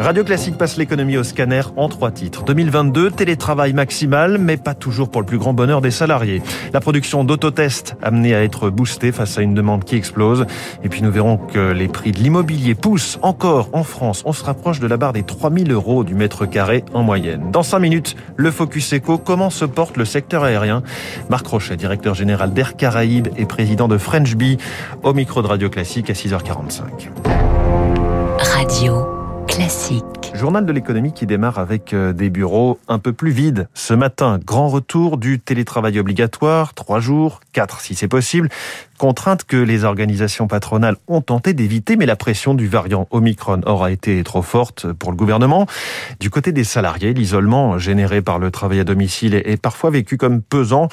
Radio Classique passe l'économie au scanner en trois titres. 2022, télétravail maximal, mais pas toujours pour le plus grand bonheur des salariés. La production d'autotests amenée à être boostée face à une demande qui explose. Et puis nous verrons que les prix de l'immobilier poussent encore en France. On se rapproche de la barre des 3000 euros du mètre carré en moyenne. Dans cinq minutes, le Focus Eco, comment se porte le secteur aérien? Marc Rochet, directeur général d'Air Caraïbes et président de French Bee, au micro de Radio Classique à 6h45. Radio. Classique. Journal de l'économie qui démarre avec euh, des bureaux un peu plus vides. Ce matin, grand retour du télétravail obligatoire, trois jours, quatre si c'est possible. Contrainte que les organisations patronales ont tenté d'éviter, mais la pression du variant Omicron aura été trop forte pour le gouvernement. Du côté des salariés, l'isolement généré par le travail à domicile est parfois vécu comme pesant.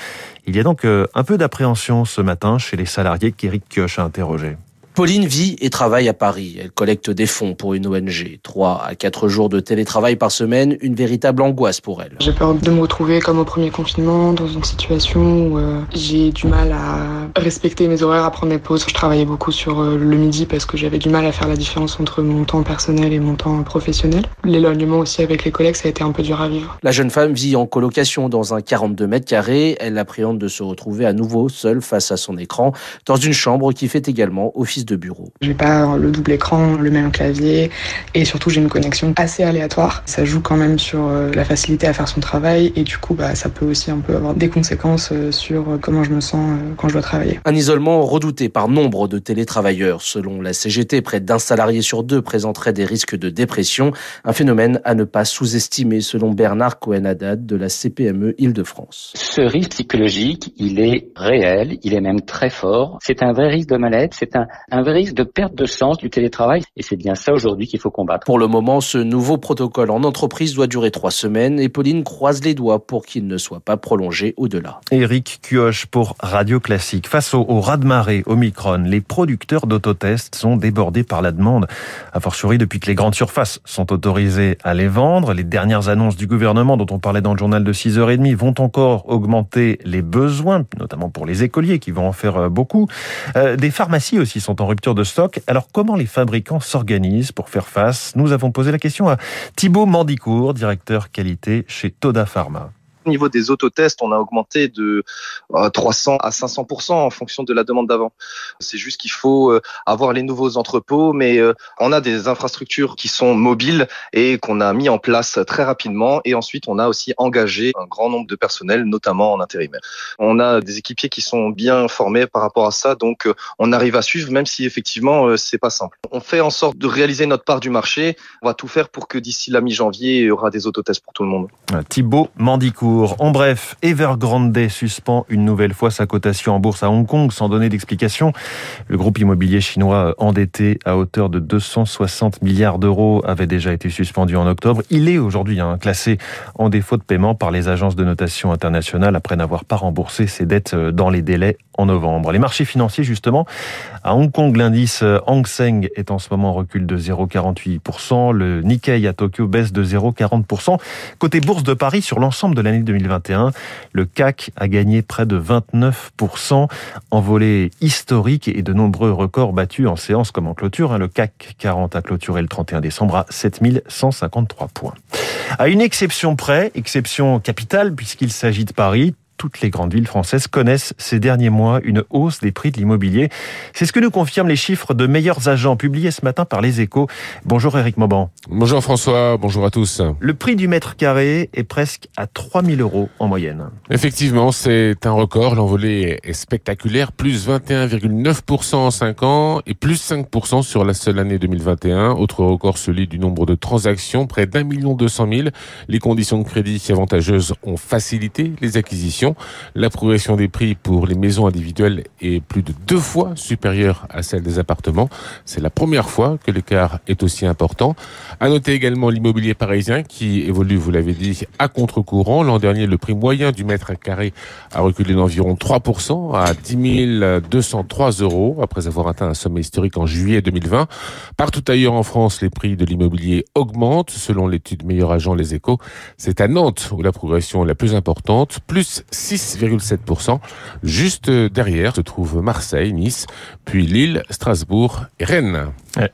Il y a donc euh, un peu d'appréhension ce matin chez les salariés qu'Éric Kioch a interrogés. Pauline vit et travaille à Paris. Elle collecte des fonds pour une ONG. Trois à quatre jours de télétravail par semaine, une véritable angoisse pour elle. J'ai peur de me retrouver comme au premier confinement, dans une situation où euh, j'ai du mal à respecter mes horaires, à prendre des pauses. Je travaillais beaucoup sur euh, le midi parce que j'avais du mal à faire la différence entre mon temps personnel et mon temps professionnel. L'éloignement aussi avec les collègues, ça a été un peu dur à vivre. La jeune femme vit en colocation dans un 42 mètres carrés. Elle appréhende de se retrouver à nouveau seule face à son écran dans une chambre qui fait également office de bureau. J'ai pas le double écran, le même clavier et surtout j'ai une connexion assez aléatoire. Ça joue quand même sur euh, la facilité à faire son travail et du coup bah, ça peut aussi un peu avoir des conséquences euh, sur euh, comment je me sens quand je dois travailler. Un isolement redouté par nombre de télétravailleurs. Selon la CGT, près d'un salarié sur deux présenterait des risques de dépression, un phénomène à ne pas sous-estimer selon Bernard Cohen-Haddad de la CPME Île-de-France. Ce risque psychologique, il est réel, il est même très fort. C'est un vrai risque de mal-être, c'est un, un un vrai risque de perte de sens du télétravail. Et c'est bien ça aujourd'hui qu'il faut combattre. Pour le moment, ce nouveau protocole en entreprise doit durer trois semaines et Pauline croise les doigts pour qu'il ne soit pas prolongé au-delà. Éric Cuoche pour Radio Classique. Face au, au raz-de-marée Omicron, les producteurs d'autotests sont débordés par la demande. A fortiori, depuis que les grandes surfaces sont autorisées à les vendre, les dernières annonces du gouvernement dont on parlait dans le journal de 6h30 vont encore augmenter les besoins, notamment pour les écoliers qui vont en faire euh, beaucoup. Euh, des pharmacies aussi sont en rupture de stock. Alors comment les fabricants s'organisent pour faire face? Nous avons posé la question à Thibaut Mandicourt, directeur qualité chez Toda Pharma. Au niveau des autotests, on a augmenté de 300 euh, à 500% en fonction de la demande d'avant. C'est juste qu'il faut euh, avoir les nouveaux entrepôts, mais euh, on a des infrastructures qui sont mobiles et qu'on a mis en place très rapidement. Et ensuite, on a aussi engagé un grand nombre de personnels, notamment en intérimaire. On a des équipiers qui sont bien formés par rapport à ça, donc on arrive à suivre, même si effectivement c'est pas simple. On fait en sorte de réaliser notre part du marché. On va tout faire pour que d'ici la mi-janvier, il y aura des autotests pour tout le monde. Thibaut Mandicourt. En bref, Evergrande suspend une nouvelle fois sa cotation en bourse à Hong Kong sans donner d'explication. Le groupe immobilier chinois endetté à hauteur de 260 milliards d'euros avait déjà été suspendu en octobre. Il est aujourd'hui hein, classé en défaut de paiement par les agences de notation internationales après n'avoir pas remboursé ses dettes euh, dans les délais en novembre. Les marchés financiers, justement, à Hong Kong, l'indice euh, Hang Seng est en ce moment en recul de 0,48%. Le Nikkei à Tokyo baisse de 0,40%. Côté bourse de Paris, sur l'ensemble de l'année 2021. Le CAC a gagné près de 29%, envolée historique et de nombreux records battus en séance comme en clôture. Hein. Le CAC 40 a clôturé le 31 décembre à 7153 points. À une exception près, exception capitale puisqu'il s'agit de Paris, toutes les grandes villes françaises connaissent ces derniers mois une hausse des prix de l'immobilier. C'est ce que nous confirment les chiffres de meilleurs agents publiés ce matin par les échos. Bonjour Eric Mauban. Bonjour François, bonjour à tous. Le prix du mètre carré est presque à 3000 euros en moyenne. Effectivement, c'est un record. L'envolée est spectaculaire. Plus 21,9% en 5 ans et plus 5% sur la seule année 2021. Autre record, celui du nombre de transactions, près d'un million deux cent mille. Les conditions de crédit avantageuses ont facilité les acquisitions. La progression des prix pour les maisons individuelles est plus de deux fois supérieure à celle des appartements. C'est la première fois que l'écart est aussi important. À noter également l'immobilier parisien qui évolue, vous l'avez dit, à contre-courant. L'an dernier, le prix moyen du mètre carré a reculé d'environ 3% à 10 203 euros après avoir atteint un sommet historique en juillet 2020. Partout ailleurs en France, les prix de l'immobilier augmentent selon l'étude Meilleur Agent Les Échos. C'est à Nantes où la progression est la plus importante, plus 6,7%. Juste derrière se trouvent Marseille, Nice, puis Lille, Strasbourg et Rennes.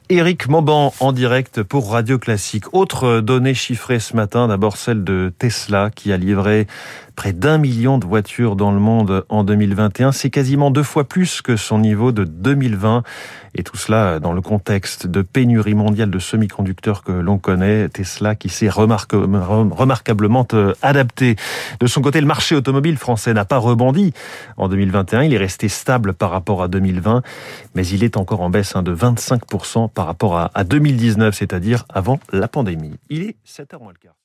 Éric Mauban en direct pour Radio Classique. Autre donnée chiffrée ce matin, d'abord celle de Tesla qui a livré près d'un million de voitures dans le monde en 2021. C'est quasiment deux fois plus que son niveau de 2020. Et tout cela dans le contexte de pénurie mondiale de semi-conducteurs que l'on connaît. Tesla qui s'est remarquablement euh, adapté. De son côté, le marché automobile français n'a pas rebondi en 2021. Il est resté stable par rapport à 2020, mais il est encore en baisse hein, de 25% par rapport à 2019, c'est-à-dire avant la pandémie. Il est 7h moins le quart.